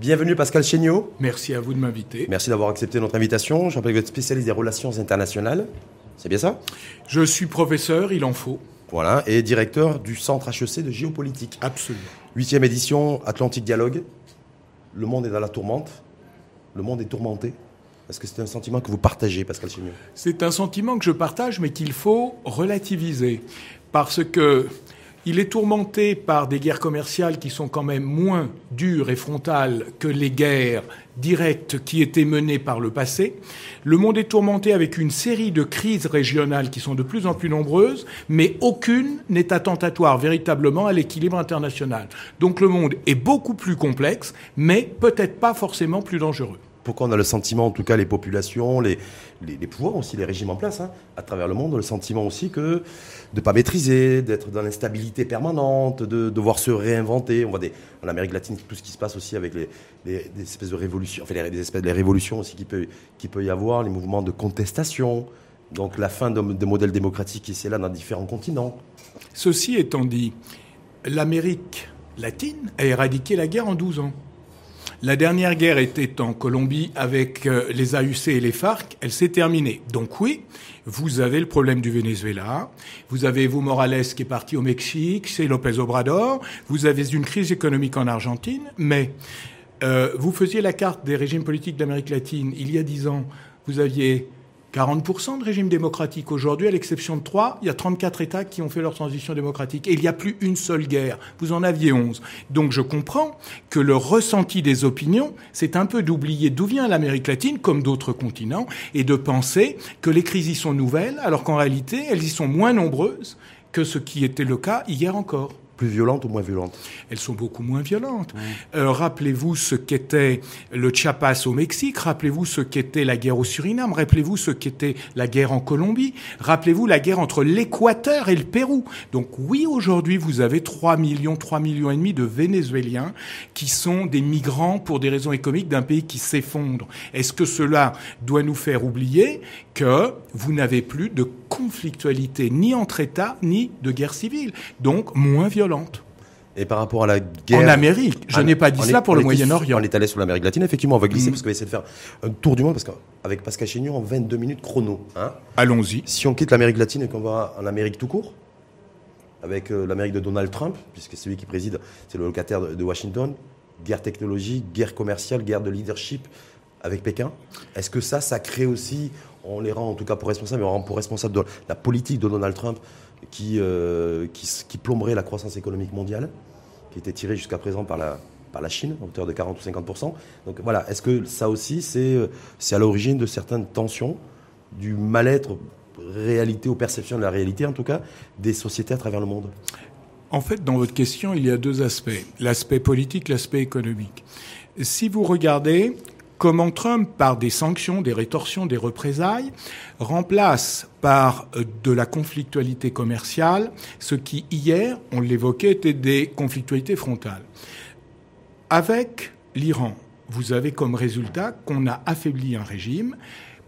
Bienvenue Pascal Chéniaud. Merci à vous de m'inviter. Merci d'avoir accepté notre invitation. Je rappelle que vous êtes spécialiste des relations internationales. C'est bien ça? Je suis professeur, il en faut. Voilà, et directeur du centre HEC de géopolitique. Absolument. Huitième édition, Atlantique Dialogue. Le monde est dans la tourmente. Le monde est tourmenté. Est-ce que c'est un sentiment que vous partagez, Pascal Chéniaud? C'est un sentiment que je partage, mais qu'il faut relativiser. Parce que il est tourmenté par des guerres commerciales qui sont quand même moins dures et frontales que les guerres directes qui étaient menées par le passé. Le monde est tourmenté avec une série de crises régionales qui sont de plus en plus nombreuses, mais aucune n'est attentatoire véritablement à l'équilibre international. Donc le monde est beaucoup plus complexe, mais peut-être pas forcément plus dangereux pourquoi on a le sentiment, en tout cas les populations, les, les, pouvoirs aussi, les régimes en place, hein, à travers le monde, le sentiment aussi que de ne pas maîtriser, d'être dans l'instabilité permanente, de devoir se réinventer. On voit des, en Amérique latine tout ce qui se passe aussi avec les, des espèces de révolutions, enfin les, des espèces de révolutions aussi qui peut, qui peut y avoir, les mouvements de contestation, donc la fin de modèles démocratiques qui c'est là dans différents continents. Ceci étant dit, l'Amérique latine a éradiqué la guerre en 12 ans. La dernière guerre était en Colombie avec euh, les AUC et les FARC. Elle s'est terminée. Donc oui, vous avez le problème du Venezuela. Vous avez Evo Morales qui est parti au Mexique. C'est Lopez Obrador. Vous avez une crise économique en Argentine. Mais euh, vous faisiez la carte des régimes politiques d'Amérique latine il y a dix ans. Vous aviez 40% de régime démocratique. Aujourd'hui, à l'exception de trois, il y a 34 États qui ont fait leur transition démocratique. Et il n'y a plus une seule guerre. Vous en aviez 11. Donc je comprends que le ressenti des opinions, c'est un peu d'oublier d'où vient l'Amérique latine, comme d'autres continents, et de penser que les crises y sont nouvelles, alors qu'en réalité, elles y sont moins nombreuses que ce qui était le cas hier encore plus violentes ou moins violentes Elles sont beaucoup moins violentes. Euh, rappelez-vous ce qu'était le Chiapas au Mexique, rappelez-vous ce qu'était la guerre au Suriname, rappelez-vous ce qu'était la guerre en Colombie, rappelez-vous la guerre entre l'Équateur et le Pérou. Donc oui, aujourd'hui, vous avez 3 millions, 3 millions et demi de Vénézuéliens qui sont des migrants pour des raisons économiques d'un pays qui s'effondre. Est-ce que cela doit nous faire oublier que vous n'avez plus de conflictualité ni entre États, ni de guerre civile, donc moins violente. Et par rapport à la guerre. En Amérique, je n'ai pas dit cela pour le Moyen-Orient. On est allé sur l'Amérique latine, effectivement, on va glisser mm. parce qu'on va essayer de faire un tour du monde, parce qu'avec Pascal Chénion, en 22 minutes chrono. Hein. Allons-y. Si on quitte l'Amérique latine et qu'on va en Amérique tout court, avec euh, l'Amérique de Donald Trump, puisque celui qui préside, c'est le locataire de, de Washington, guerre technologique, guerre commerciale, guerre de leadership avec Pékin, est-ce que ça, ça crée aussi on les rend en tout cas pour responsables, mais on rend pour responsables de la politique de Donald Trump qui, euh, qui, plomberait la croissance économique mondiale, qui était tirée jusqu'à présent par la, par la Chine, à hauteur de 40 ou 50 Donc voilà, est-ce que ça aussi, c'est à l'origine de certaines tensions, du mal-être, réalité ou perception de la réalité en tout cas, des sociétés à travers le monde? En fait, dans votre question, il y a deux aspects, l'aspect politique, l'aspect économique. Si vous regardez comment Trump, par des sanctions, des rétorsions, des représailles, remplace par euh, de la conflictualité commerciale ce qui, hier, on l'évoquait, était des conflictualités frontales. Avec l'Iran, vous avez comme résultat qu'on a affaibli un régime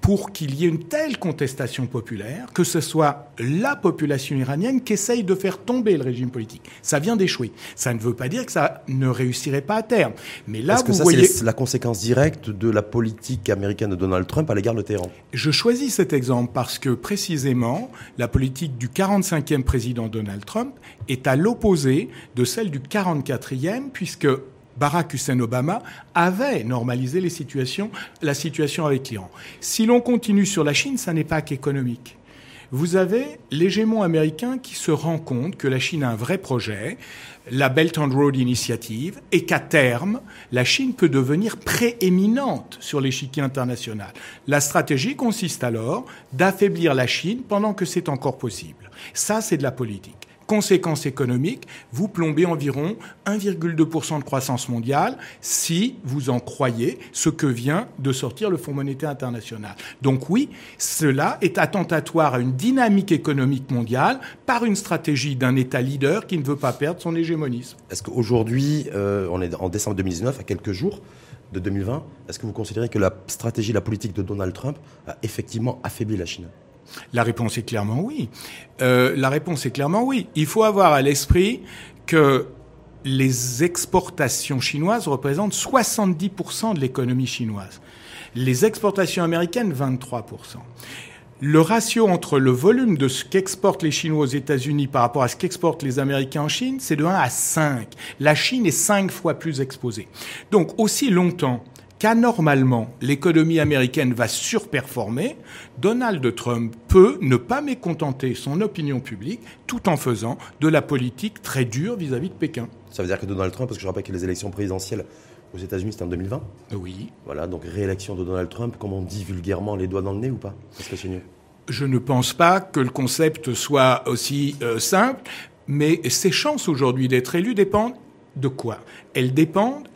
pour qu'il y ait une telle contestation populaire que ce soit la population iranienne qui essaye de faire tomber le régime politique. Ça vient d'échouer. Ça ne veut pas dire que ça ne réussirait pas à terme. Mais là, que ça, c'est la conséquence directe de la politique américaine de Donald Trump à l'égard de Téhéran? Je choisis cet exemple parce que précisément, la politique du 45e président Donald Trump est à l'opposé de celle du 44e, puisque Barack Hussein Obama avait normalisé la situation avec l'Iran. Si l'on continue sur la Chine, ça n'est pas qu'économique. Vous avez l'hégémon américain qui se rend compte que la Chine a un vrai projet, la Belt and Road Initiative, et qu'à terme, la Chine peut devenir prééminente sur l'échiquier international. La stratégie consiste alors d'affaiblir la Chine pendant que c'est encore possible. Ça, c'est de la politique. Conséquence économique, vous plombez environ 1,2% de croissance mondiale si vous en croyez ce que vient de sortir le Fonds monétaire international. Donc oui, cela est attentatoire à une dynamique économique mondiale par une stratégie d'un État leader qui ne veut pas perdre son hégémonisme. Est-ce qu'aujourd'hui, euh, on est en décembre 2019, à quelques jours, de 2020, est-ce que vous considérez que la stratégie, la politique de Donald Trump a effectivement affaibli la Chine? La réponse est clairement oui. Euh, la réponse est clairement oui. Il faut avoir à l'esprit que les exportations chinoises représentent 70% de l'économie chinoise. Les exportations américaines, 23%. Le ratio entre le volume de ce qu'exportent les Chinois aux États-Unis par rapport à ce qu'exportent les Américains en Chine, c'est de 1 à 5. La Chine est 5 fois plus exposée. Donc, aussi longtemps qu'anormalement l'économie américaine va surperformer, Donald Trump peut ne pas mécontenter son opinion publique tout en faisant de la politique très dure vis-à-vis de Pékin. Ça veut dire que Donald Trump, parce que je rappelle que les élections présidentielles aux États-Unis, c'était en 2020 Oui. Voilà, donc réélection de Donald Trump, comme on dit vulgairement, les doigts dans le nez ou pas que c'est mieux? Je ne pense pas que le concept soit aussi euh, simple, mais ses chances aujourd'hui d'être élu dépendent de quoi? Elles dépendent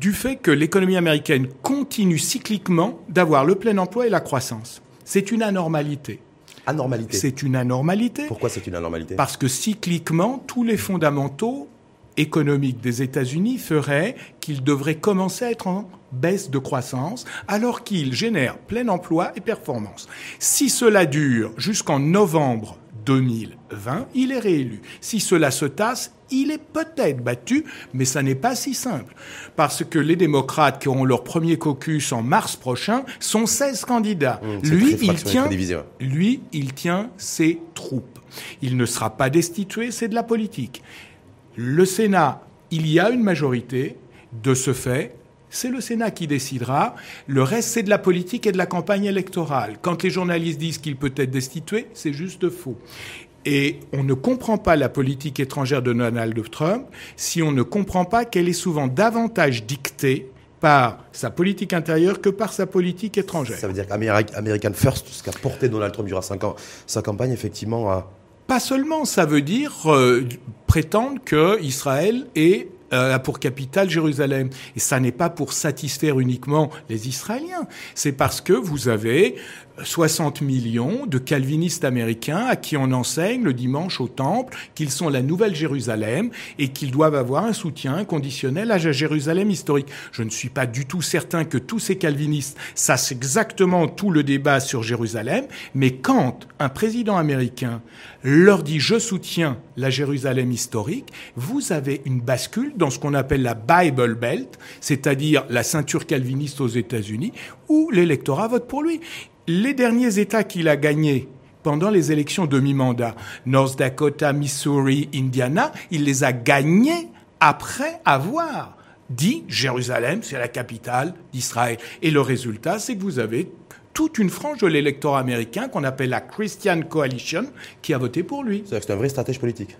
du fait que l'économie américaine continue cycliquement d'avoir le plein emploi et la croissance. C'est une anormalité. Anormalité C'est une anormalité. Pourquoi c'est une anormalité? Parce que cycliquement, tous les fondamentaux économiques des États-Unis feraient qu'ils devraient commencer à être en baisse de croissance, alors qu'ils génèrent plein emploi et performance. Si cela dure jusqu'en novembre 2020, il est réélu. Si cela se tasse, il est peut-être battu, mais ça n'est pas si simple. Parce que les démocrates qui auront leur premier caucus en mars prochain sont 16 candidats. Mmh, lui, il tient, lui, il tient ses troupes. Il ne sera pas destitué, c'est de la politique. Le Sénat, il y a une majorité. De ce fait, c'est le Sénat qui décidera. Le reste, c'est de la politique et de la campagne électorale. Quand les journalistes disent qu'il peut être destitué, c'est juste faux. Et on ne comprend pas la politique étrangère de Donald Trump si on ne comprend pas qu'elle est souvent davantage dictée par sa politique intérieure que par sa politique étrangère. Ça veut dire qu'American First, ce qu'a porté Donald Trump durant cinq ans, sa campagne, effectivement, a... Pas seulement, ça veut dire euh, prétendre que Israël est a pour capitale Jérusalem. Et ça n'est pas pour satisfaire uniquement les Israéliens. C'est parce que vous avez 60 millions de calvinistes américains à qui on enseigne le dimanche au temple qu'ils sont la nouvelle Jérusalem et qu'ils doivent avoir un soutien conditionnel à Jérusalem historique. Je ne suis pas du tout certain que tous ces calvinistes sachent exactement tout le débat sur Jérusalem, mais quand un président américain leur dit je soutiens la Jérusalem historique, vous avez une bascule dans ce qu'on appelle la Bible Belt, c'est-à-dire la ceinture calviniste aux États-Unis, où l'électorat vote pour lui. Les derniers États qu'il a gagnés pendant les élections de mi-mandat, North Dakota, Missouri, Indiana, il les a gagnés après avoir dit Jérusalem, c'est la capitale d'Israël. Et le résultat, c'est que vous avez toute une frange de l'électorat américain qu'on appelle la Christian Coalition qui a voté pour lui. C'est un vrai stratège politique.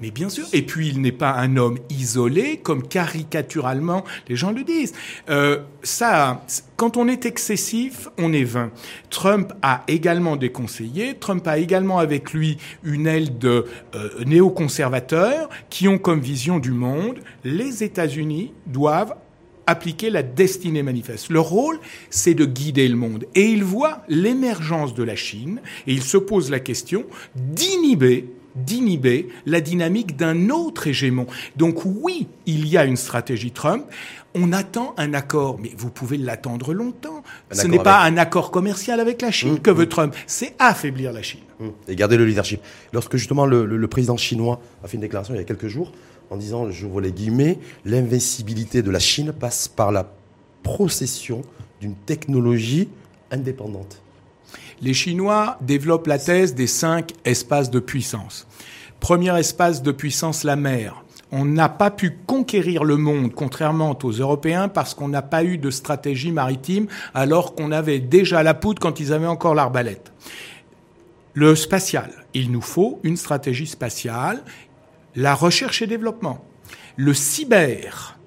Mais bien sûr. Et puis, il n'est pas un homme isolé, comme caricaturalement les gens le disent. Euh, ça, quand on est excessif, on est vain. Trump a également des conseillers. Trump a également avec lui une aile de euh, néoconservateurs qui ont comme vision du monde les États-Unis doivent appliquer la destinée manifeste. Leur rôle, c'est de guider le monde. Et ils voient l'émergence de la Chine et ils se posent la question d'inhiber d'inhiber la dynamique d'un autre hégémon. Donc oui, il y a une stratégie Trump. On attend un accord, mais vous pouvez l'attendre longtemps. Un Ce n'est pas avec- un accord commercial avec la Chine Mmh, que veut Trump, c'est affaiblir la Chine. Hum, Et garder le leadership. Lorsque justement le, le- le président chinois a fait une déclaration il y a quelques jours en disant, j'ouvre les guillemets, l'invincibilité de la Chine passe par la procession d'une technologie indépendante. Les Chinois développent la thèse des cinq espaces de puissance. Premier espace de puissance, la mer. On n'a pas pu conquérir le monde, contrairement aux Européens, parce qu'on n'a pas eu de stratégie maritime, alors qu'on avait déjà la poudre quand ils avaient encore l'arbalète. Le spatial. Il nous faut une stratégie spatiale, la recherche et développement. Le cyber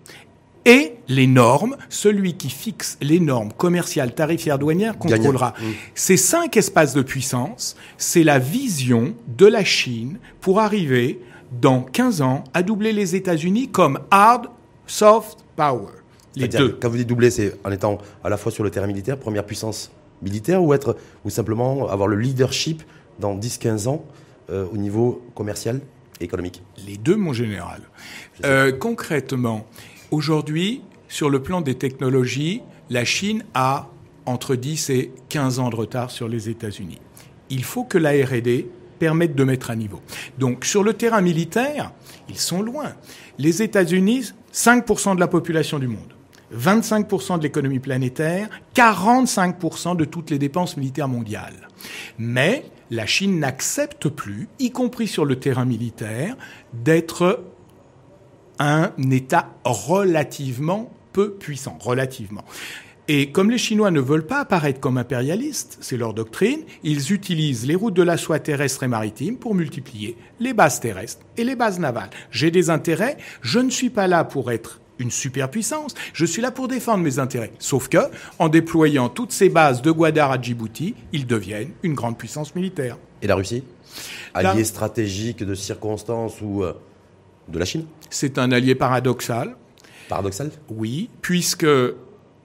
et les normes, celui qui fixe les normes commerciales, tarifaires, douanières, contrôlera. Mm. Ces cinq espaces de puissance, c'est la vision de la Chine pour arriver, dans 15 ans, à doubler les États-Unis comme hard, soft power. Les deux. Quand vous dites doubler, c'est en étant à la fois sur le terrain militaire, première puissance militaire, ou être, ou simplement avoir le leadership dans 10-15 ans euh, au niveau commercial économique. Les deux, mon général. Euh, concrètement, aujourd'hui, sur le plan des technologies, la Chine a entre 10 et 15 ans de retard sur les États-Unis. Il faut que la R&D permettent de mettre à niveau. Donc sur le terrain militaire, ils sont loin. Les États-Unis, 5% de la population du monde. 25% de l'économie planétaire, 45% de toutes les dépenses militaires mondiales. Mais la Chine n'accepte plus, y compris sur le terrain militaire, d'être un État relativement peu puissant, relativement. Et comme les Chinois ne veulent pas apparaître comme impérialistes, c'est leur doctrine, ils utilisent les routes de la soie terrestre et maritime pour multiplier les bases terrestres et les bases navales. J'ai des intérêts, je ne suis pas là pour être une superpuissance, je suis là pour défendre mes intérêts. Sauf que, en déployant toutes ces bases de Guadar à Djibouti, ils deviennent une grande puissance militaire. Et la Russie? Allié stratégique de circonstances ou euh, de la Chine? C'est un allié paradoxal. Paradoxal? Oui, puisque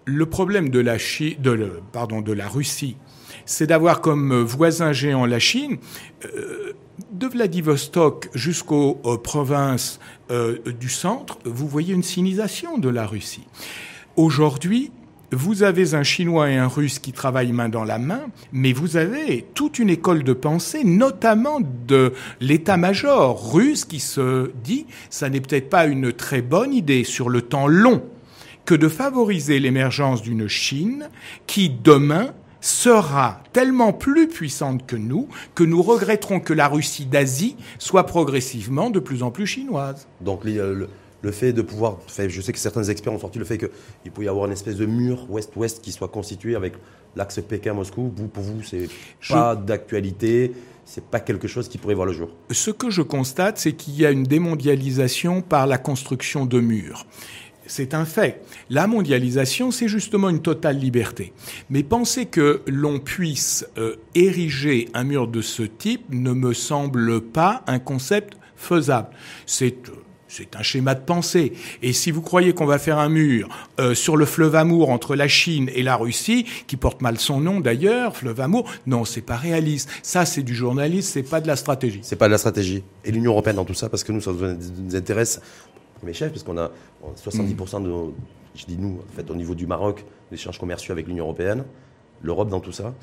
le problème de la, de, pardon, de la Russie, c'est d'avoir comme voisin géant la Chine. Euh, de Vladivostok jusqu'aux provinces euh, du centre, vous voyez une sinisation de la Russie. Aujourd'hui, vous avez un Chinois et un Russe qui travaillent main dans la main, mais vous avez toute une école de pensée, notamment de l'état-major russe qui se dit, ça n'est peut-être pas une très bonne idée sur le temps long que de favoriser l'émergence d'une Chine qui, demain, sera tellement plus puissante que nous que nous regretterons que la Russie d'Asie soit progressivement de plus en plus chinoise. Donc le, fait de pouvoir, je sais que certains experts ont sorti le fait qu'il peut y avoir une espèce de mur ouest-ouest qui soit constitué avec l'axe Pékin-Moscou. Vous, pour vous, c'est pas d'actualité. C'est pas quelque chose qui pourrait voir le jour. Ce que je constate, c'est qu'il y a une démondialisation par la construction de murs. C'est un fait. La mondialisation, c'est justement une totale liberté. Mais penser que l'on puisse euh, ériger un mur de ce type ne me semble pas un concept faisable. C'est c'est un schéma de pensée. Et si vous croyez qu'on va faire un mur euh, sur le fleuve Amour entre la Chine et la Russie, qui porte mal son nom d'ailleurs, fleuve Amour, non, c'est pas réaliste. Ça, c'est du journalisme, c'est pas de la stratégie. C'est pas de la stratégie. Et l'Union européenne dans tout ça, parce que nous, ça nous intéresse mes chefs, parce qu'on a 70% de, je dis nous, en fait, au niveau du Maroc, des échanges commerciaux avec l'Union européenne, l'Europe dans tout ça.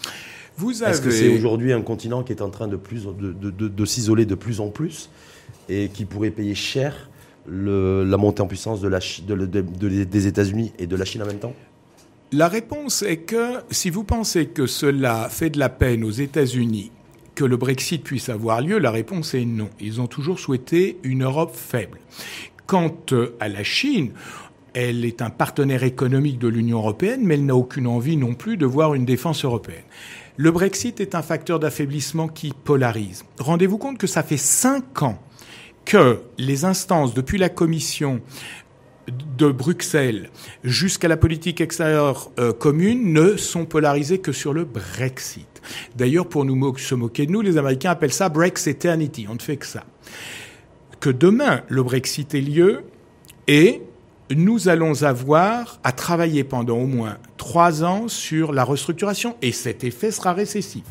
Vous avez... Est-ce que c'est aujourd'hui un continent qui est en train de, plus, de, s'isoler de plus en plus et qui pourrait payer cher la montée en puissance de la, des États-Unis et de la Chine en même temps? La réponse est que si vous pensez que cela fait de la peine aux États-Unis que le Brexit puisse avoir lieu, la réponse est non. Ils ont toujours souhaité une Europe faible. Quant euh, à la Chine, elle est un partenaire économique de l'Union européenne, mais elle n'a aucune envie non plus de voir une défense européenne. Le Brexit est un facteur d'affaiblissement qui polarise. Rendez-vous compte que ça fait cinq ans que les instances, depuis la Commission de Bruxelles jusqu'à la politique extérieure euh, commune, ne sont polarisées que sur le Brexit. D'ailleurs, pour nous se moquer de nous, les Américains appellent ça Brexiternity. On ne fait que ça que demain le Brexit ait lieu et nous allons avoir à travailler pendant au moins trois ans sur la restructuration et cet effet sera récessif.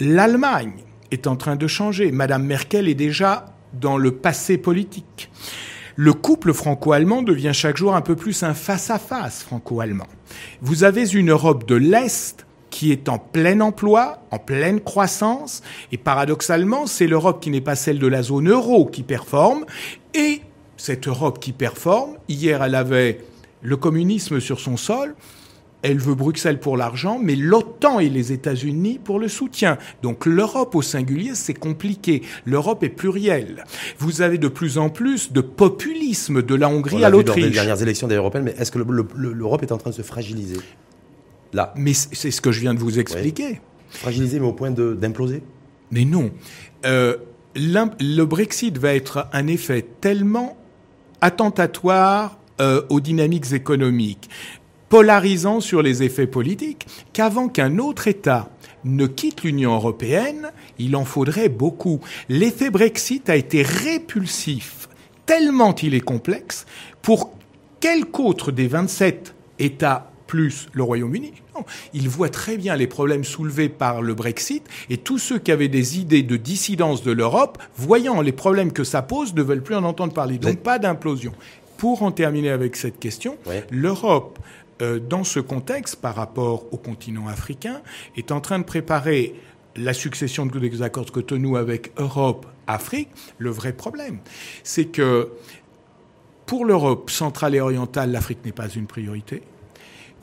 L'Allemagne est en train de changer. Madame Merkel est déjà dans le passé politique. Le couple franco-allemand devient chaque jour un peu plus un face-à-face franco-allemand. Vous avez une Europe de l'Est qui est en plein emploi, en pleine croissance, et paradoxalement, c'est l'Europe qui n'est pas celle de la zone euro qui performe, et cette Europe qui performe, hier elle avait le communisme sur son sol, elle veut Bruxelles pour l'argent, mais l'OTAN et les États-Unis pour le soutien. Donc l'Europe au singulier, c'est compliqué. L'Europe est plurielle. Vous avez de plus en plus de populisme de la Hongrie à l'Autriche. Lors des dernières élections européennes, mais est-ce que l'Europe est en train de se fragiliser? Là. Mais c'est ce que je viens de vous expliquer. Fragilisé, mais au point d'imploser Mais non. Euh, le Brexit va être un effet tellement attentatoire euh, aux dynamiques économiques, polarisant sur les effets politiques, qu'avant qu'un autre État ne quitte l'Union européenne, il en faudrait beaucoup. L'effet Brexit a été répulsif, tellement il est complexe, pour quelque autre des 27 États plus le Royaume-Uni. Non, il voit très bien les problèmes soulevés par le Brexit et tous ceux qui avaient des idées de dissidence de l'Europe, voyant les problèmes que ça pose, ne veulent plus en entendre parler. Donc pas d'implosion. Pour en terminer avec cette question, l'Europe, euh, dans ce contexte, par rapport au continent africain, est en train de préparer la succession des accords de Cotonou avec Europe, Afrique, le vrai problème, c'est que pour l'Europe centrale et orientale, l'Afrique n'est pas une priorité.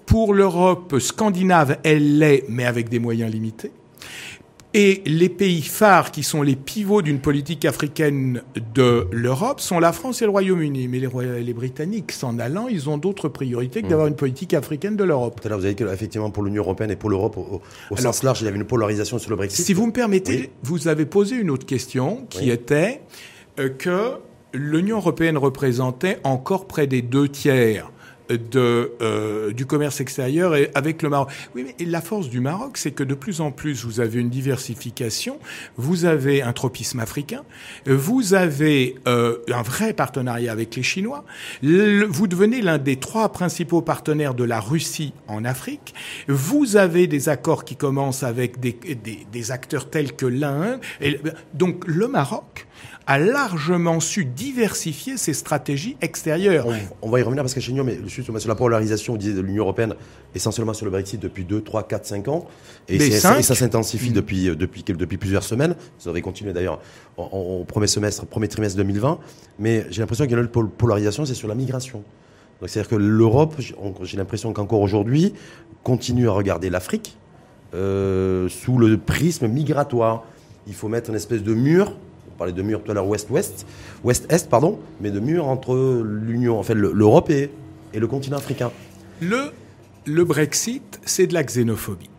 Pour l'Europe scandinave, elle l'est, mais avec des moyens limités. Et les pays phares qui sont les pivots d'une politique africaine de l'Europe sont la France et le Royaume-Uni. Mais les, Britanniques, s'en allant, ils ont d'autres priorités que d'avoir mmh. une politique africaine de l'Europe. Tout à l'heure, vous avez dit qu'effectivement, pour l'Union européenne et pour l'Europe, au, sens large, il y avait une polarisation sur le Brexit. Si vous me permettez, vous avez posé une autre question qui était euh, que l'Union européenne représentait encore près des deux tiers de, euh, du commerce extérieur et avec le Maroc. Oui, mais la force du Maroc, c'est que de plus en plus, vous avez une diversification, vous avez un tropisme africain, vous avez euh, un vrai partenariat avec les Chinois, vous devenez l'un des trois principaux partenaires de la Russie en Afrique, vous avez des accords qui commencent avec des, des, des acteurs tels que l'Inde. Donc le Maroc a largement su diversifier ses stratégies extérieures. On, va y revenir parce que chez nous, mais sur la polarisation de l'Union européenne, essentiellement sur le Brexit depuis 2, 3, 4, 5 ans. Et, ça, s'intensifie mm. depuis, euh, depuis, depuis plusieurs semaines. Ça va continuer d'ailleurs au premier semestre, premier trimestre 2020. Mais j'ai l'impression qu'il y a une polarisation, c'est sur la migration. C'est-à-dire que l'Europe, j'ai l'impression qu'encore aujourd'hui, continue à regarder l'Afrique euh, sous le prisme migratoire. Il faut mettre une espèce de mur on parlait de mur tout à l'heure ouest-ouest, ouest-est, pardon, mais de mur entre l'Union, en fait, l'Europe et, le continent africain. Le, le Brexit, c'est de la xénophobie.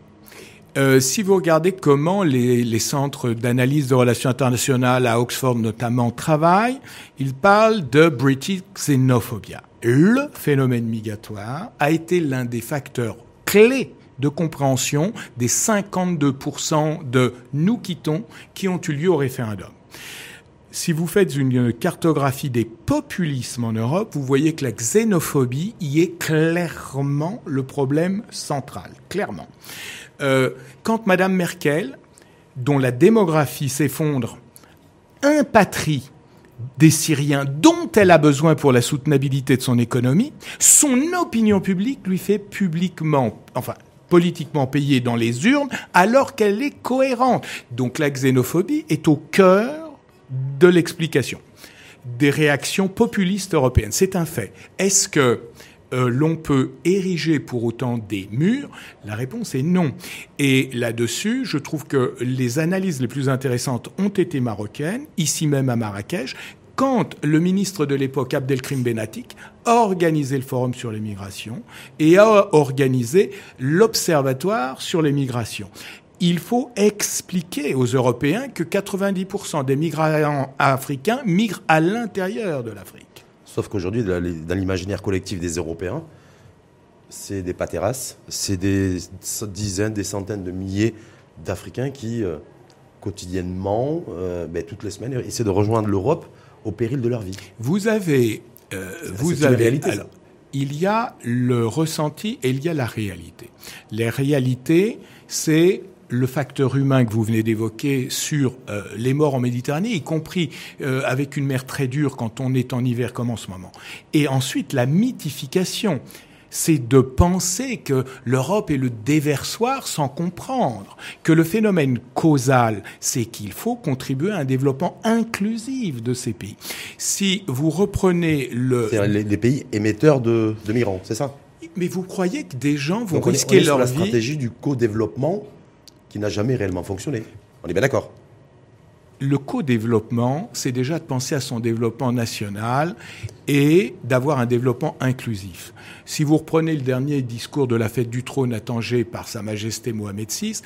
Euh, si vous regardez comment les, les centres d'analyse de relations internationales à Oxford notamment travaillent, ils parlent de British xénophobia. Le phénomène migratoire a été l'un des facteurs clés de compréhension des 52% de nous quittons qui ont eu lieu au référendum si vous faites une cartographie des populismes en Europe, vous voyez que la xénophobie y est clairement le problème central, clairement. Euh, quand Madame Merkel, dont la démographie s'effondre, impatrie des Syriens dont elle a besoin pour la soutenabilité de son économie, son opinion publique lui fait publiquement, enfin politiquement payer dans les urnes alors qu'elle est cohérente. Donc la xénophobie est au cœur de l'explication des réactions populistes européennes. C'est un fait. Est-ce que euh, l'on peut ériger pour autant des murs? La réponse est non. Et là-dessus, je trouve que les analyses les plus intéressantes ont été marocaines, ici même à Marrakech, quand le ministre de l'époque, Abdelkrim Benatik, a organisé le forum sur les migrations et a organisé l'observatoire sur les migrations il faut expliquer aux Européens que 90% des migrants africains migrent à l'intérieur de l'Afrique. Sauf qu'aujourd'hui, dans l'imaginaire collectif des Européens, c'est des pateras, c'est des dizaines, des centaines de milliers d'Africains qui, euh, quotidiennement, euh, ben, toutes les semaines, essaient de rejoindre l'Europe au péril de leur vie. Vous avez... Euh, vous avez réalité, il y a le ressenti et il y a la réalité. Les réalités, c'est le facteur humain que vous venez d'évoquer sur euh, les morts en Méditerranée, y compris euh, avec une mer très dure quand on est en hiver comme en ce moment. Et ensuite, la mythification, c'est de penser que l'Europe est le déversoir sans comprendre que le phénomène causal, c'est qu'il faut contribuer à un développement inclusif de ces pays. Si vous reprenez le... Les, les pays émetteurs de, de migrants, c'est ça? Mais vous croyez que des gens vont risquer leur vie la stratégie du co-développement n'a jamais réellement fonctionné. On est bien d'accord le co-développement, c'est déjà de penser à son développement national et d'avoir un développement inclusif. Si vous reprenez le dernier discours de la fête du trône à Tanger par Sa Majesté Mohamed VI,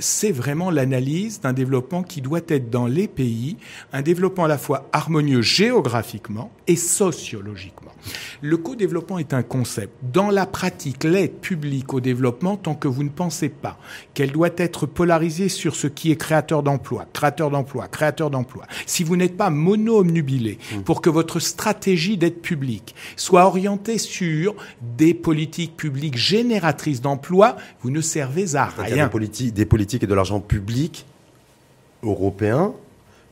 c'est vraiment l'analyse d'un développement qui doit être dans les pays, un développement à la fois harmonieux géographiquement et sociologiquement. Le co-développement est un concept. Dans la pratique, l'aide publique au développement, tant que vous ne pensez pas qu'elle doit être polarisée sur ce qui est créateur d'emplois, créateur d'emplois, créateur d'emplois, si vous n'êtes pas mono-omnubilé mmh. pour que votre stratégie d'aide publique soit orientée sur des politiques publiques génératrices d'emplois, vous ne servez à rien. Des, politiques, des politiques et de l'argent public européen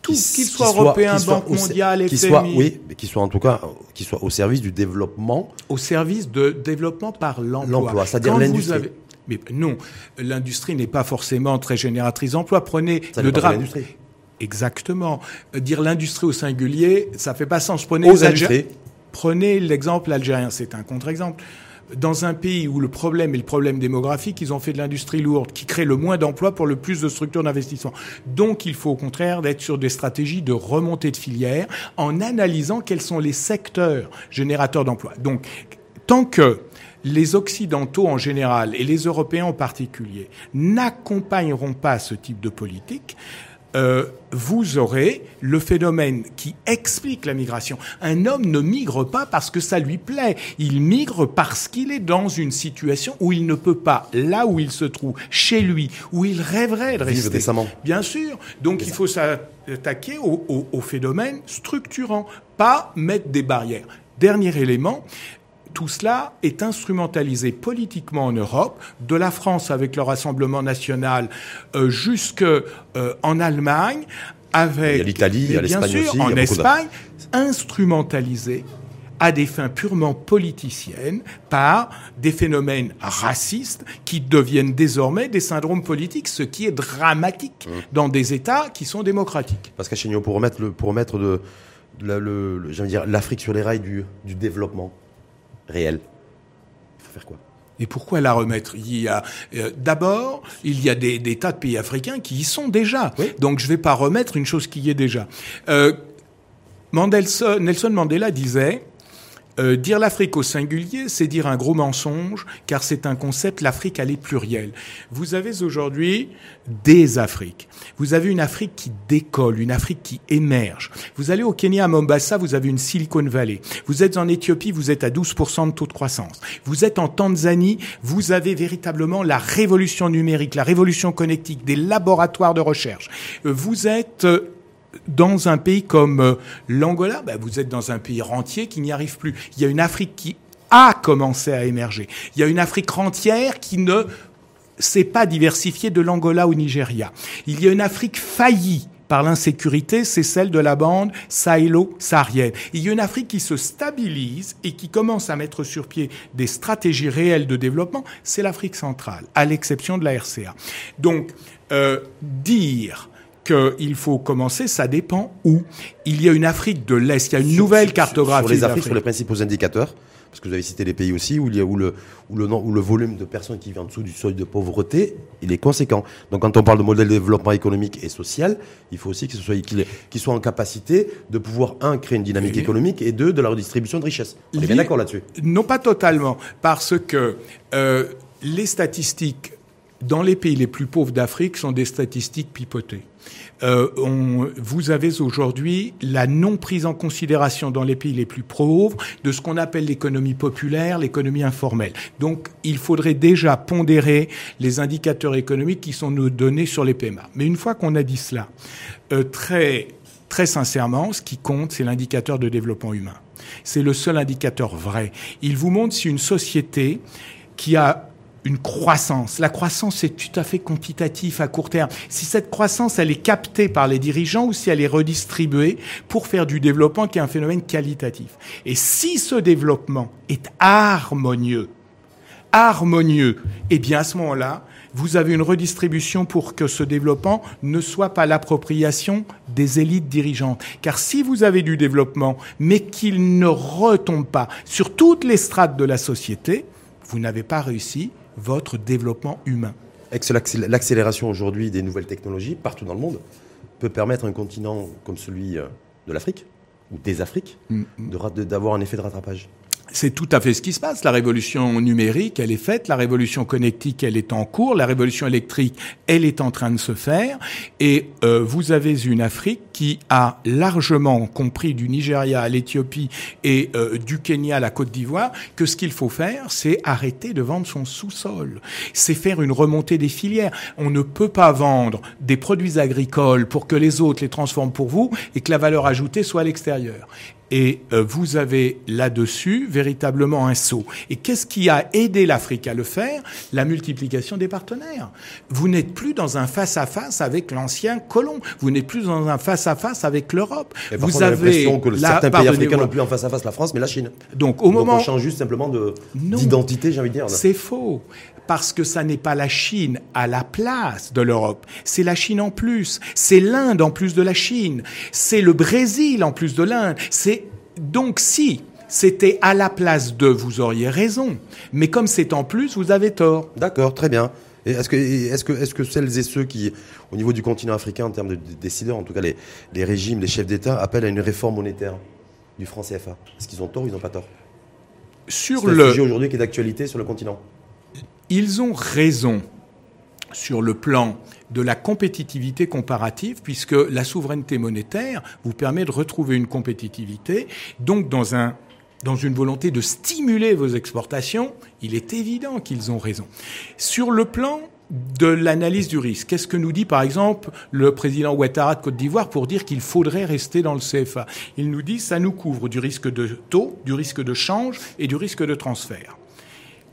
tout, qu'il soit européen, Banque mondiale, FMI. Soit, oui, mais qui soit en tout cas, qui soit au service du développement. Au service de développement par l'emploi. L'emploi, c'est-à-dire l'industrie. Mais non, l'industrie n'est pas forcément très génératrice d'emplois. Prenez Ça le drame. Exactement. Euh, Dire l'industrie au singulier, ça fait pas sens. Prenez Aux les. Prenez l'exemple algérien, c'est un contre-exemple. Dans un pays où le problème est le problème démographique, ils ont fait de l'industrie lourde, qui crée le moins d'emplois pour le plus de structures d'investissement. Donc, il faut au contraire d'être sur des stratégies de remontée de filière en analysant quels sont les secteurs générateurs d'emplois. Donc, tant que les Occidentaux en général et les Européens en particulier n'accompagneront pas ce type de politique, euh, vous aurez le phénomène qui explique la migration. Un homme ne migre pas parce que ça lui plaît. Il migre parce qu'il est dans une situation où il ne peut pas, là où il se trouve, chez lui, où il rêverait de Vivre rester. décemment. Bien sûr. Donc il faut s'attaquer au, au, au phénomène structurant, pas mettre des barrières. Dernier élément, tout cela est instrumentalisé politiquement en Europe, de la France avec le Rassemblement national euh, jusque euh, Allemagne, avec l'Italie, bien l'Espagne sûr, aussi, en Espagne, instrumentalisé à des fins purement politiciennes par des phénomènes racistes qui deviennent désormais des syndromes politiques, ce qui est dramatique Mmh. dans des États qui sont démocratiques. Pascal Chéniaud, pour remettre, le, pour remettre de, l'Afrique sur les rails du, du développement réel, il faut faire quoi? Et pourquoi la remettre? Il y a euh, d'abord, il y a des, des tas de pays africains qui y sont déjà. Oui. Donc je ne vais pas remettre une chose qui y est déjà. Euh, Mandelson- Nelson Mandela disait euh, dire l'Afrique au singulier, c'est dire un gros mensonge, car c'est un concept, l'Afrique, elle est plurielle. Vous avez aujourd'hui des Afriques. Vous avez une Afrique qui décolle, une Afrique qui émerge. Vous allez au Kenya, à Mombasa, vous avez une Silicon Valley. Vous êtes en Éthiopie, vous êtes à 12% de taux de croissance. Vous êtes en Tanzanie, vous avez véritablement la révolution numérique, la révolution connectique, des laboratoires de recherche. Vous êtes euh, dans un pays comme euh, l'Angola, ben, vous êtes dans un pays rentier qui n'y arrive plus. Il y a une Afrique qui a commencé à émerger. Il y a une Afrique entière qui ne s'est pas diversifiée de l'Angola au Nigeria. Il y a une Afrique faillie par l'insécurité, c'est celle de la bande sahélo-saharienne. Il y a une Afrique qui se stabilise et qui commence à mettre sur pied des stratégies réelles de développement, c'est l'Afrique centrale, à l'exception de la RCA. Donc, euh, dire qu'il faut commencer, ça dépend où. Il y a une Afrique de l'Est, il y a une Sur- nouvelle cartographie Sur les Afriques, sur les principaux indicateurs, parce que vous avez cité les pays aussi où, il y a, où, le, où, le, où le volume de personnes qui vivent en dessous du seuil de pauvreté, il est conséquent. Donc quand on parle de modèle de développement économique et social, il faut aussi soit, qu'il qu'ils soient en capacité de pouvoir, un, créer une dynamique économique et deux, de la redistribution de richesse. On est bien d'accord là-dessus Non, pas totalement, parce que euh, les statistiques dans les pays les plus pauvres d'Afrique sont des statistiques pipotées. Euh, on- vous avez aujourd'hui la non prise en considération dans les pays les plus pauvres de ce qu'on appelle l'économie populaire, l'économie informelle. Donc, il faudrait déjà pondérer les indicateurs économiques qui sont nous donnés sur les PMA. Mais une fois qu'on a dit cela, euh, très très sincèrement, ce qui compte, c'est l'indicateur de développement humain. C'est le seul indicateur vrai. Il vous montre si une société qui a une croissance. La croissance est tout à fait quantitatif à court terme. Si cette croissance, elle est captée par les dirigeants ou si elle est redistribuée pour faire du développement qui est un phénomène qualitatif. Et si ce développement est harmonieux, harmonieux, eh bien à ce moment-là, vous avez une redistribution pour que ce développement ne soit pas l'appropriation des élites dirigeantes. Car si vous avez du développement, mais qu'il ne retombe pas sur toutes les strates de la société, vous n'avez pas réussi votre développement humain. L'accélération aujourd'hui des nouvelles technologies partout dans le monde peut permettre à un continent comme celui euh, de l'Afrique ou des Afriques ra- de- d'avoir un effet de rattrapage. C'est tout à fait ce qui se passe. La révolution numérique, elle est faite. La révolution connectique, elle est en cours. La révolution électrique, elle est en train de se faire. Et euh, vous avez une Afrique qui a largement compris du Nigeria à l'Éthiopie et euh, du Kenya à la Côte d'Ivoire que ce qu'il faut faire, c'est arrêter de vendre son sous-sol. C'est faire une remontée des filières. On ne peut pas vendre des produits agricoles pour que les autres les transforment pour vous et que la valeur ajoutée soit à l'extérieur. Et euh, vous avez là-dessus véritablement un saut. Et qu'est-ce qui a aidé l'Afrique à le faire? La multiplication des partenaires. Vous n'êtes plus dans un face-à-face avec l'ancien colon. Vous n'êtes plus dans un face-à-face avec l'Europe. Vous avez que certains pays africains n'ont plus en face-à-face la France, mais la Chine. Donc au moment, on change juste simplement d'identité, j'ai envie de dire. C'est faux parce que ça n'est pas la Chine à la place de l'Europe, c'est la Chine en plus, c'est l'Inde en plus de la Chine, c'est le Brésil en plus de l'Inde, c'est donc si c'était à la place de, vous auriez raison, mais comme c'est en plus, vous avez tort. D'accord, très bien. Est-ce que, est que, est que celles et ceux qui, au niveau du continent africain, en termes de décideurs, en tout cas les, les régimes, les chefs d'État, appellent à une réforme monétaire du franc CFA Est-ce qu'ils ont tort ou ils n'ont pas tort? Sur le sujet aujourd'hui qui est d'actualité sur le continent. Ils ont raison sur le plan de la compétitivité comparative, puisque la souveraineté monétaire vous permet de retrouver une compétitivité. Donc, dans, un, dans une volonté de stimuler vos exportations, il est évident qu'ils ont raison. Sur le plan de l'analyse du risque. Qu'est-ce que nous dit par exemple le président Ouattara de Côte d'Ivoire pour dire qu'il faudrait rester dans le CFA Il nous dit ça nous couvre du risque de taux, du risque de change et du risque de transfert.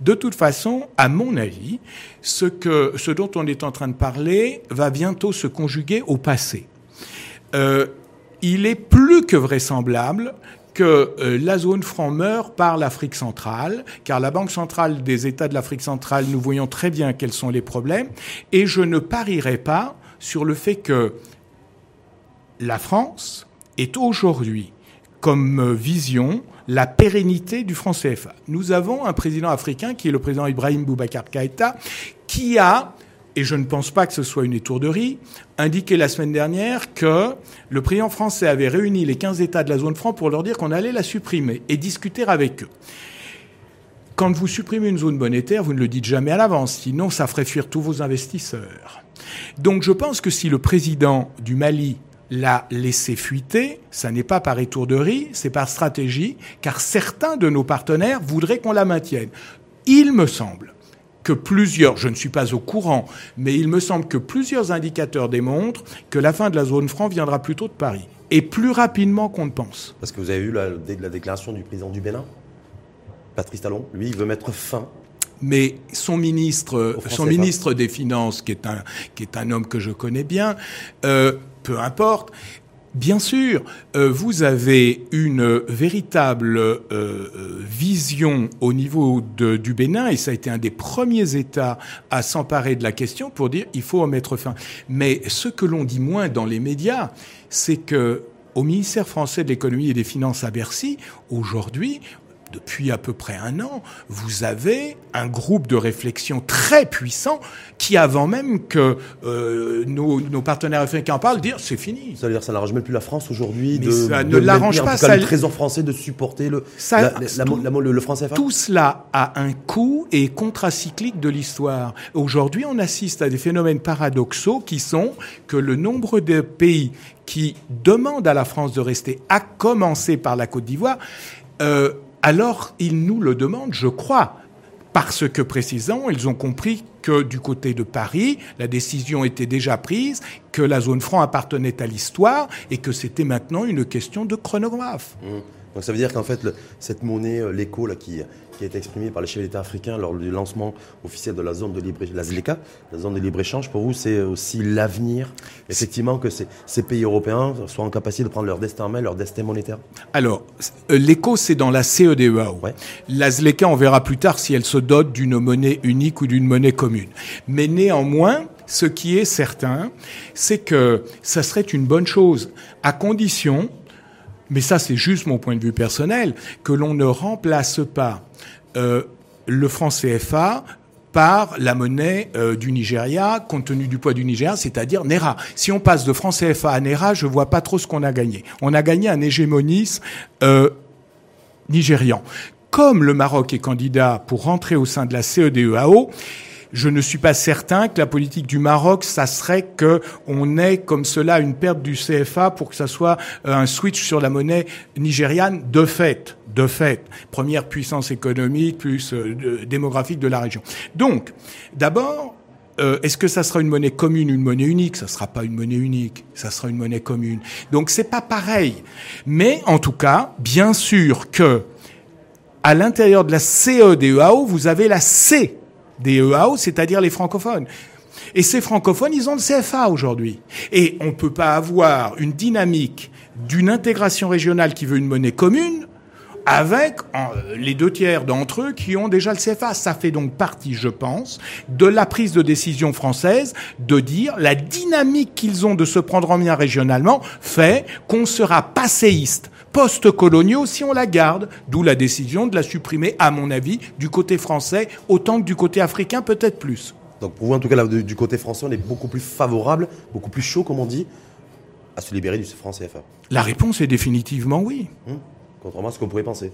De toute façon, à mon avis, ce, dont on est en train de parler va bientôt se conjuguer au passé. Euh, il est plus que vraisemblable que euh, la zone franc meurt par l'Afrique centrale, car la Banque centrale des États de l'Afrique centrale, nous voyons très bien quels sont les problèmes, et je ne parierai pas sur le fait que la France est aujourd'hui comme vision la pérennité du franc CFA. Nous avons un président africain qui est le président Ibrahim Boubacar Keïta, qui a et je ne pense pas que ce soit une étourderie, indiqué la semaine dernière que le président français avait réuni les 15 États de la zone franc pour leur dire qu'on allait la supprimer et discuter avec eux. Quand vous supprimez une zone monétaire, vous ne le dites jamais à l'avance, sinon ça ferait fuir tous vos investisseurs. Donc je pense que si le président du Mali la laisser fuiter, ça n'est pas par étourderie, c'est par stratégie, car certains de nos partenaires voudraient qu'on la maintienne. Il me semble que plusieurs, je ne suis pas au courant, mais il me semble que plusieurs indicateurs démontrent que la fin de la zone franc viendra plutôt de Paris, et plus rapidement qu'on ne pense. Parce que vous avez vu la, la déclaration du président du Bénin, Patrice Talon, lui, il veut mettre fin mais son ministre, son ministre des Finances, qui est un, qui est un homme que je connais bien, euh, peu importe. Bien sûr, euh, vous avez une véritable euh, vision au niveau du Bénin, et ça a été un des premiers États à s'emparer de la question pour dire il faut en mettre fin. Mais ce que l'on dit moins dans les médias, c'est que au ministère français de l'économie et des finances à Bercy, aujourd'hui, depuis à peu près un an, vous avez un groupe de réflexion très puissant qui, avant même que euh, nos, partenaires africains en parlent, dire c'est fini. Ça veut dire ça n'arrange même plus la France aujourd'hui de, ça ne l'arrange pas. ça, le trésor français de supporter le, le, franc CFA. Tout cela a un coût et contracyclique de l'histoire. Aujourd'hui, on assiste à des phénomènes paradoxaux qui sont que le nombre de pays qui demandent à la France de rester, à commencer par la Côte d'Ivoire, euh, alors ils nous le demandent, je crois, parce que précisément, ils ont compris que du côté de Paris, la décision était déjà prise, que la zone franc appartenait à l'histoire et que c'était maintenant une question de chronographe. Mmh. Donc ça veut dire qu'en fait, cette monnaie, euh, l'écho là, qui, qui a été exprimé par les chefs d'État africains lors du lancement officiel de la zone de libre, la ZLECA, la zone de libre-échange, pour vous, c'est aussi l'avenir, effectivement, que ces, ces, pays européens soient en capacité de prendre leur destin en main, leur destin monétaire? Alors, euh, l'écho, c'est dans la CEDEAO. La ZLECA, on verra plus tard si elle se dote d'une monnaie unique ou d'une monnaie commune. Mais néanmoins, ce qui est certain, c'est que ça serait une bonne chose, à condition mais ça c'est juste mon point de vue personnel, que l'on ne remplace pas euh, le franc CFA par la monnaie euh, du Nigeria, compte tenu du poids du Nigeria, c'est-à-dire Nera. Si on passe de franc CFA à Nera, je vois pas trop ce qu'on a gagné. On a gagné un hégémonisme euh, nigérian. Comme le Maroc est candidat pour rentrer au sein de la CEDEAO, je ne suis pas certain que la politique du Maroc, ça serait que on ait comme cela une perte du CFA pour que ça soit euh, un switch sur la monnaie nigériane de fait, de fait, première puissance économique plus euh, démographique de la région. Donc, d'abord, euh, est-ce que ça sera une monnaie commune, une monnaie unique? Ça sera pas une monnaie unique, ça sera une monnaie commune. Donc c'est pas pareil. Mais en tout cas, bien sûr que à l'intérieur de la CE des EAO, vous avez la C des EAO, c'est-à-dire les francophones. Et ces francophones, ils ont le CFA aujourd'hui. Et on ne peut pas avoir une dynamique d'une intégration régionale qui veut une monnaie commune avec les deux tiers d'entre eux qui ont déjà le CFA. Ça fait donc partie, je pense, de la prise de décision française de dire la dynamique qu'ils ont de se prendre en main régionalement fait qu'on sera passéiste post-coloniaux si on la garde, d'où la décision de la supprimer, à mon avis, du côté français, autant que du côté africain, peut-être plus. Donc pour vous, en tout cas, du côté français, on est beaucoup plus favorable, beaucoup plus chaud, comme on dit, à se libérer du franc CFA La réponse est définitivement oui. Hum, contrairement à ce qu'on pourrait penser.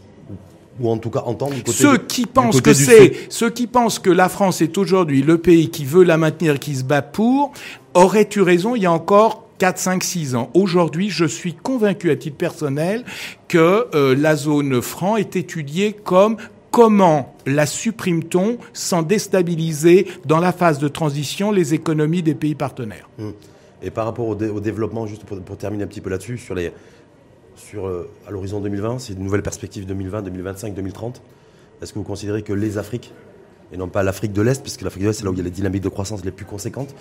Ou en tout cas entendre du côté ceux qui pensent que c'est ceux qui pensent que la France est aujourd'hui le pays qui veut la maintenir qui se bat pour auraient eu raison il y a encore 4, 5, 6 ans. Aujourd'hui, je suis convaincu à titre personnel que euh, la zone franc est étudiée comme comment la supprime-t-on sans déstabiliser dans la phase de transition les économies des pays partenaires. Hum. Et par rapport au, développement, juste pour, terminer un petit peu là-dessus, sur les, sur, euh, à l'horizon 2020, c'est une nouvelle perspective 2020, 2025, 2030. Est-ce que vous considérez que les Afriques, et non pas l'Afrique de l'Est, puisque l'Afrique de l'Est, c'est là où il y a les dynamiques de croissance les plus conséquentes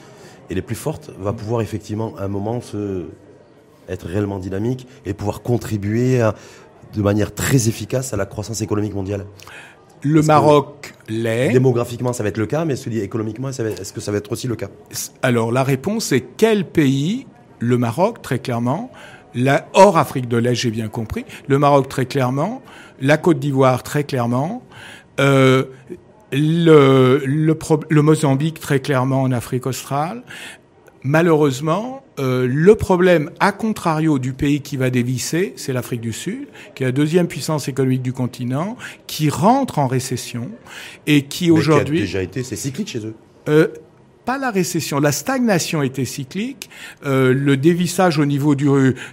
et les plus fortes, va pouvoir effectivement à un moment se, être réellement dynamique et pouvoir contribuer de manière très efficace à la croissance économique mondiale? Le Maroc l'est. Démographiquement, ça va être le cas, mais économiquement, est-ce que ça va être aussi le cas? Alors, la réponse est quel pays? Le Maroc, très clairement. La, hors Afrique de l'Est, j'ai bien compris. Le Maroc, très clairement. La Côte d'Ivoire, très clairement. Euh, le, le, le, Mozambique, très clairement, en Afrique australe. Malheureusement, euh, le problème, à contrario du pays qui va dévisser, c'est l'Afrique du Sud, qui est la deuxième puissance économique du continent, qui rentre en récession et qui aujourd'hui... Qui a déjà été, c'est cyclique chez eux. Euh, la récession. La stagnation était cyclique, euh, le dévissage au niveau du,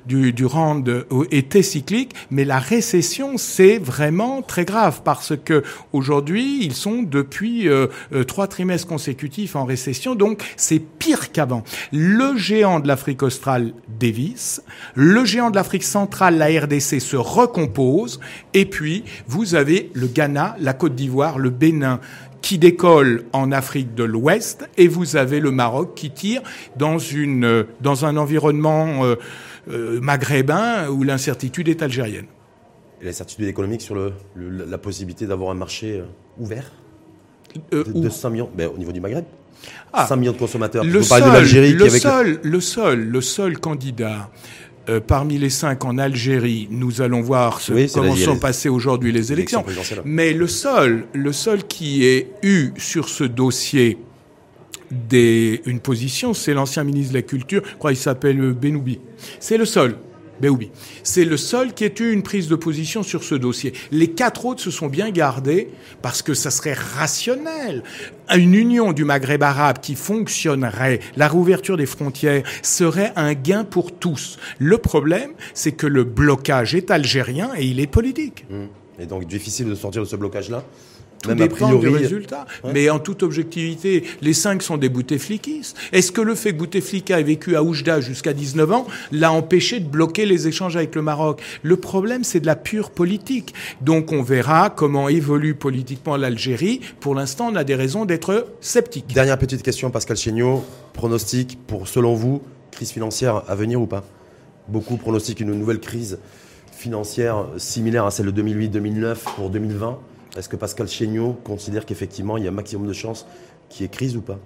du, du rand était cyclique, mais la récession, c'est vraiment très grave parce que aujourd'hui, ils sont depuis euh, euh, trois trimestres consécutifs en récession, donc c'est pire qu'avant. Le géant de l'Afrique australe dévisse, le géant de l'Afrique centrale, la RDC, se recompose, et puis vous avez le Ghana, la Côte d'Ivoire, le Bénin, qui décolle en Afrique de l'Ouest et vous avez le Maroc qui tire dans, une, dans un environnement euh, euh, maghrébin où l'incertitude est algérienne. Et l'incertitude économique sur le, la possibilité d'avoir un marché euh, ouvert de, 100 millions ben, au niveau du Maghreb 100 ah, millions de consommateurs. Le, seul, le, seul, le seul, le seul candidat euh, parmi les cinq en Algérie, nous allons voir ce, comment sont passées aujourd'hui les élections. Mais le seul, le seul qui ait eu sur ce dossier des, une position, c'est l'ancien ministre de la Culture, je crois qu'il s'appelle Benoubi. C'est le seul. Béoubi. C'est le seul qui ait eu une prise de position sur ce dossier. Les quatre autres se sont bien gardés parce que ça serait rationnel. Une union du Maghreb arabe qui fonctionnerait, la réouverture des frontières serait un gain pour tous. Le problème, c'est que le blocage est algérien et il est politique. Mmh. Et donc difficile de sortir de ce blocage-là? Tout dépend du résultat. Mais en toute objectivité, les cinq sont des bouteflikistes. Est-ce que le fait que Bouteflika ait vécu à Oujda jusqu'à 19 ans l'a empêché de bloquer les échanges avec le Maroc? Le problème, c'est de la pure politique. Donc on verra comment évolue politiquement l'Algérie. Pour l'instant, on a des raisons d'être sceptiques. Dernière petite question, Pascal Chéniaud. Pronostic pour, selon vous, crise financière à venir ou pas? Beaucoup pronostiquent une nouvelle crise financière similaire à celle de 2008-2009 pour 2020. Est-ce que Pascal Chéniaud considère qu'effectivement il y a un maximum de chances qu'il y ait crise ou pas?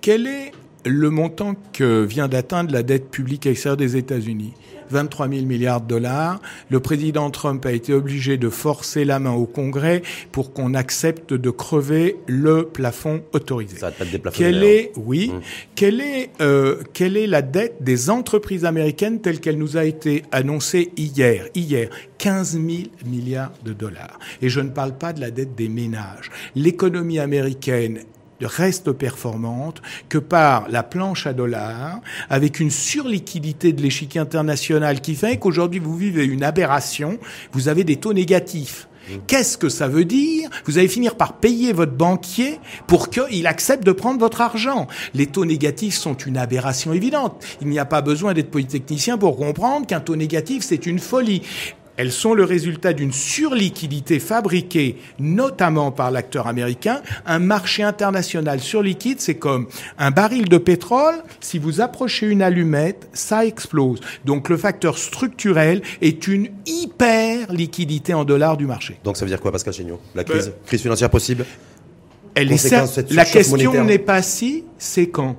Quel est le montant que vient d'atteindre la dette publique extérieure des États-Unis? 23 000 milliards de dollars. Le président Trump a été obligé de forcer la main au Congrès pour qu'on accepte de crever le plafond autorisé. Ça va pas quelle est, oui, mmh. quelle est, euh, quelle est la dette des entreprises américaines telle qu'elle nous a été annoncée hier, hier, 15 000 milliards de dollars. Et je ne parle pas de la dette des ménages. L'économie américaine reste performante que par la planche à dollars, avec une surliquidité de l'échiquier international qui fait qu'aujourd'hui vous vivez une aberration, vous avez des taux négatifs. Mmh. Qu'est-ce que ça veut dire? Vous allez finir par payer votre banquier pour qu'il accepte de prendre votre argent. Les taux négatifs sont une aberration évidente. Il n'y a pas besoin d'être polytechnicien pour comprendre qu'un taux négatif, c'est une folie elles sont le résultat d'une surliquidité fabriquée notamment par l'acteur américain. Un marché international surliquide, c'est comme un baril de pétrole, si vous approchez une allumette, ça explose. Donc le facteur structurel est une hyper liquidité en dollars du marché. Donc ça veut dire quoi, Pascal Chéniaud La crise, ben, crise? Financière possible? Elle est La question n'est pas si, c'est quand.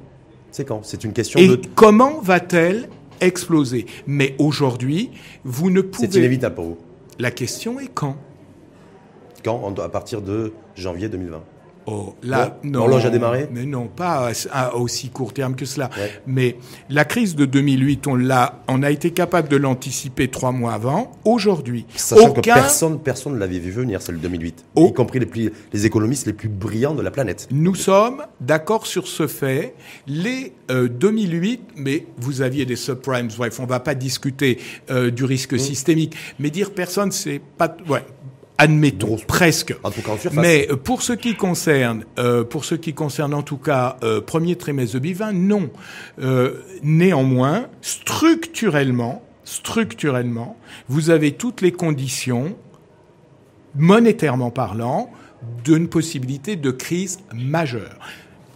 C'est quand? C'est une question Et de... comment va-t-elle exploser. Mais aujourd'hui, vous ne pouvez... C'est inévitable pour vous. La question est quand? Quand? À partir de janvier 2020 Oh, là, non. L'horloge a démarré Mais non, pas à aussi court terme que cela. Mais la crise de 2008, on l'a, on a été capable de l'anticiper trois mois avant. Aujourd'hui, sachant que personne, personne ne l'avait vu venir, celle de 2008, y compris les, les économistes les plus brillants de la planète. Nous sommes d'accord sur ce fait. Les 2008, euh, mais vous aviez des subprimes. Bref, on va pas discuter euh, du risque mmh. systémique, mais dire personne, c'est pas. Ouais, admettons, presque. En tout cas, Mais euh, pour ce qui concerne, euh, pour ce qui concerne en tout cas euh, premier trimestre de 2020, non. Euh, néanmoins, structurellement, structurellement, vous avez toutes les conditions, monétairement parlant, d'une possibilité de crise majeure.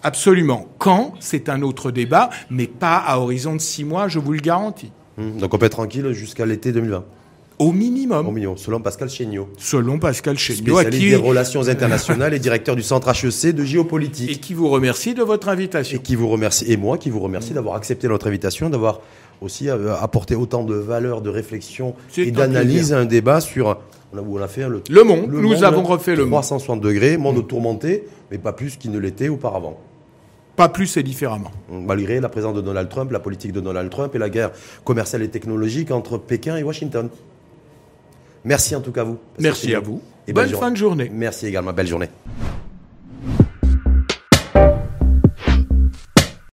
Absolument. Quand C'est un autre débat, mais pas à horizon de six mois, je vous le garantis. Hum, donc on peut être tranquille jusqu'à l'été 2020. Au minimum. Au minimum, selon Pascal Chéniaud. Selon Pascal Chéniaud. Spécialiste qui... des relations internationales et directeur du centre HEC de géopolitique. Et qui vous remercie de votre invitation. Et qui vous remercie, et moi qui vous remercie d'avoir accepté notre invitation, d'avoir aussi euh, apporté autant de valeur, de réflexion et d'analyse à un débat sur on a fait le, le monde. nous avons refait le monde. 360 degrés, monde mm. tourmenté, mais pas plus qu'il ne l'était auparavant. Pas plus et différemment. Malgré la présence de Donald Trump, la politique de Donald Trump et la guerre commerciale et technologique entre Pékin et Washington. Merci en tout cas à vous. Merci à vous. Et Bonne fin de journée. Merci également. Belle journée.